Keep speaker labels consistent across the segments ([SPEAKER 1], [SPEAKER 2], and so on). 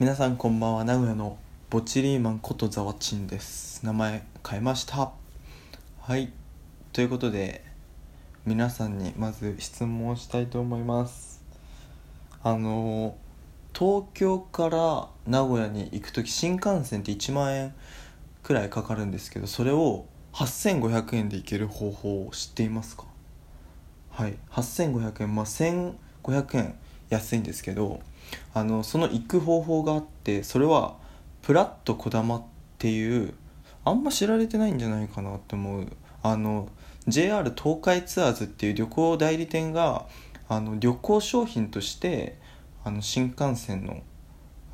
[SPEAKER 1] 皆さんこんばんは名古屋のボチリーマンことザワチンです。名前変えました。はい。ということで皆さんにまず質問したいと思います。あの東京から名古屋に行く時新幹線って1万円くらいかかるんですけどそれを8500円で行ける方法を知っていますか？はい。8500円。まあ1500円安いんですけどあのその行く方法があってそれはプラットこだまっていうあんま知られてないんじゃないかなって思うあの JR 東海ツアーズっていう旅行代理店があの旅行商品としてあの新幹線の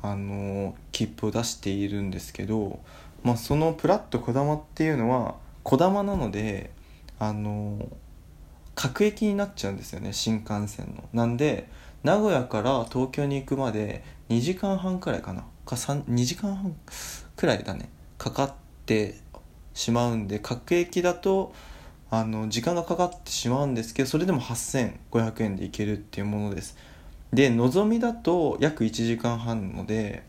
[SPEAKER 1] あの切符を出しているんですけど、まあ、そのプラットこだまっていうのはこだまなのであの各駅になっちゃうんですよね新幹線の。なんで名古屋から東京に行くまで2時間半くらいかな。か2時間半くらいだね。かかってしまうんで各駅だとあの時間がかかってしまうんですけどそれでも8500円で行けるっていうものです。でのぞみだと約1時間半ので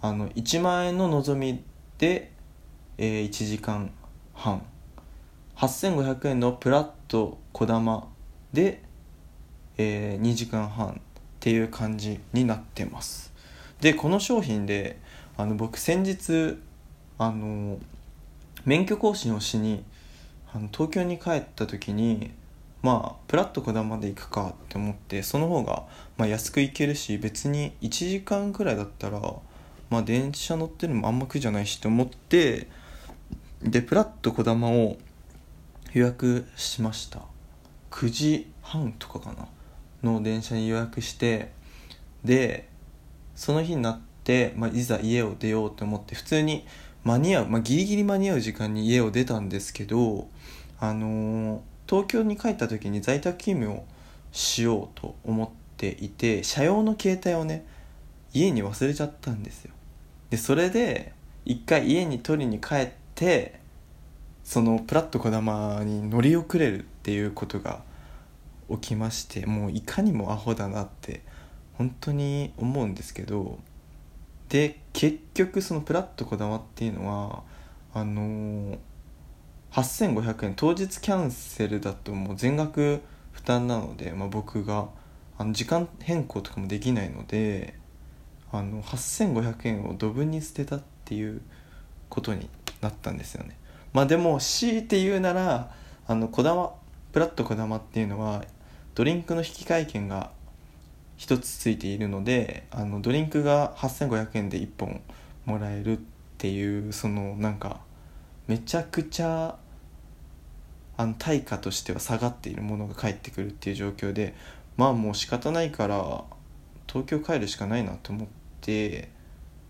[SPEAKER 1] あの1万円ののぞみで、えー、1時間半。8500円のプラットこだまでえー、2時間半っていう感じになってます。でこの商品であの僕先日あの免許更新をしにあの東京に帰った時にまあプラットこだまで行くかって思ってその方が、まあ、安く行けるし別に1時間くらいだったらまあ電車乗ってるのもあんま苦じゃないしと思ってでプラットこだまを予約しました。9時半とかかな。の電車に予約してでその日になって、まあ、いざ家を出ようと思って普通に間に合う、まあ、ギリギリ間に合う時間に家を出たんですけど、あのー、東京に帰った時に在宅勤務をしようと思っていて車用の携帯をね家に忘れちゃったんですよ。でそれで一回家に取りに帰ってそのプラットこだまに乗り遅れるっていうことが起きましてもういかにもアホだなって本当に思うんですけどで結局そのプラットこだまっていうのはあのー、8500円当日キャンセルだともう全額負担なので、まあ、僕があの時間変更とかもできないのであの8500円をドブに捨てたっていうことになったんですよね。まあでも強いて言うならあのこだまプラットこだまっていうのはドリンクの引換券が1つついているのであのドリンクが8500円で1本もらえるっていうそのなんかめちゃくちゃあの対価としては下がっているものが返ってくるっていう状況でまあもう仕方ないから東京帰るしかないなと思って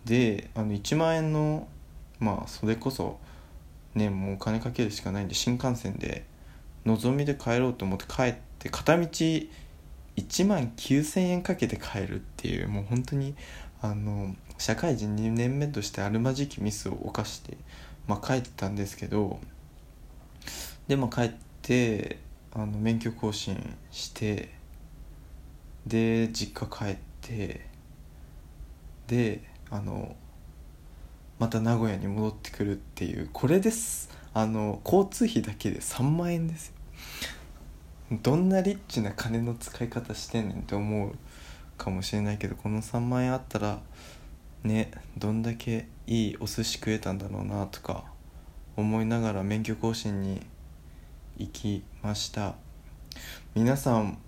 [SPEAKER 1] であの1万円のまあそれこそねもうお金かけるしかないんで新幹線でのぞみで帰ろうと思って帰って片道1万9,000円かけて帰るっていうもう本当にあの社会人2年目としてあるまじきミスを犯して、まあ、帰ってたんですけどでも帰ってあの免許更新してで実家帰ってであのまた名古屋に戻ってくるっていうこれです。あの交通費だけで3万円ですよ。どんなリッチな金の使い方してんねんって思うかもしれないけどこの3万円あったらねどんだけいいお寿司食えたんだろうなとか思いながら免許更新に行きました。皆さん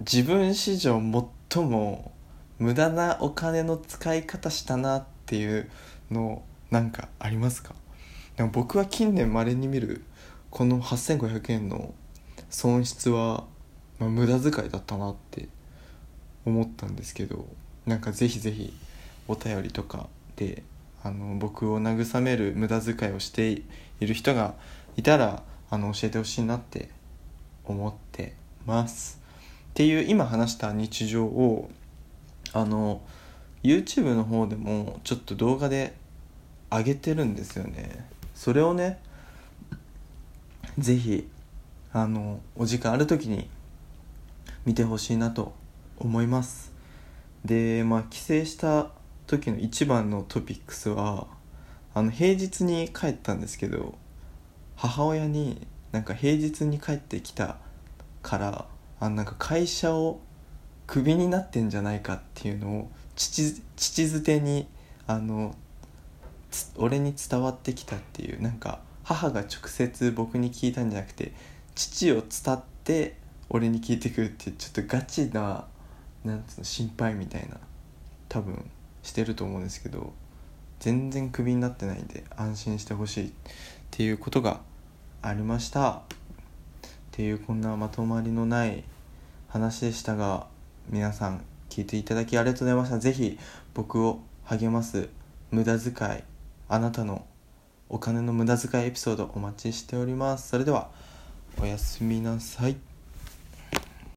[SPEAKER 1] 自分史上最も無駄なお金の使い方したなっていうのなんかありますか？でも僕は近年まれに見るこの8500円の損失は、まあ、無駄遣いだったなって思ったんですけどなんかぜひぜひお便りとかであの僕を慰める無駄遣いをしている人がいたらあの教えてほしいなって思ってます。っていう今話した日常をあの YouTube の方でもちょっと動画で上げてるんですよね。それをね是非あのお時間ある時に見てほしいなと思います。でまあ帰省した時の一番のトピックスはあの平日に帰ったんですけど母親になんか平日に帰ってきたからあなんか会社をクビになってんじゃないかっていうのを父父づてにあの俺に伝わってきたっていうなんか母が直接僕に聞いたんじゃなくて父を伝って俺に聞いてくるってちょっとガチななんつうの心配みたいな多分してると思うんですけど全然クビになってないんで安心してほしいっていうことがありました。っていうこんなまとまりのない話でしたが皆さん聞いていただきありがとうございました。是非僕を励ます無駄遣いあなたのお金の無駄遣いエピソードお待ちしております。それではおやすみなさい。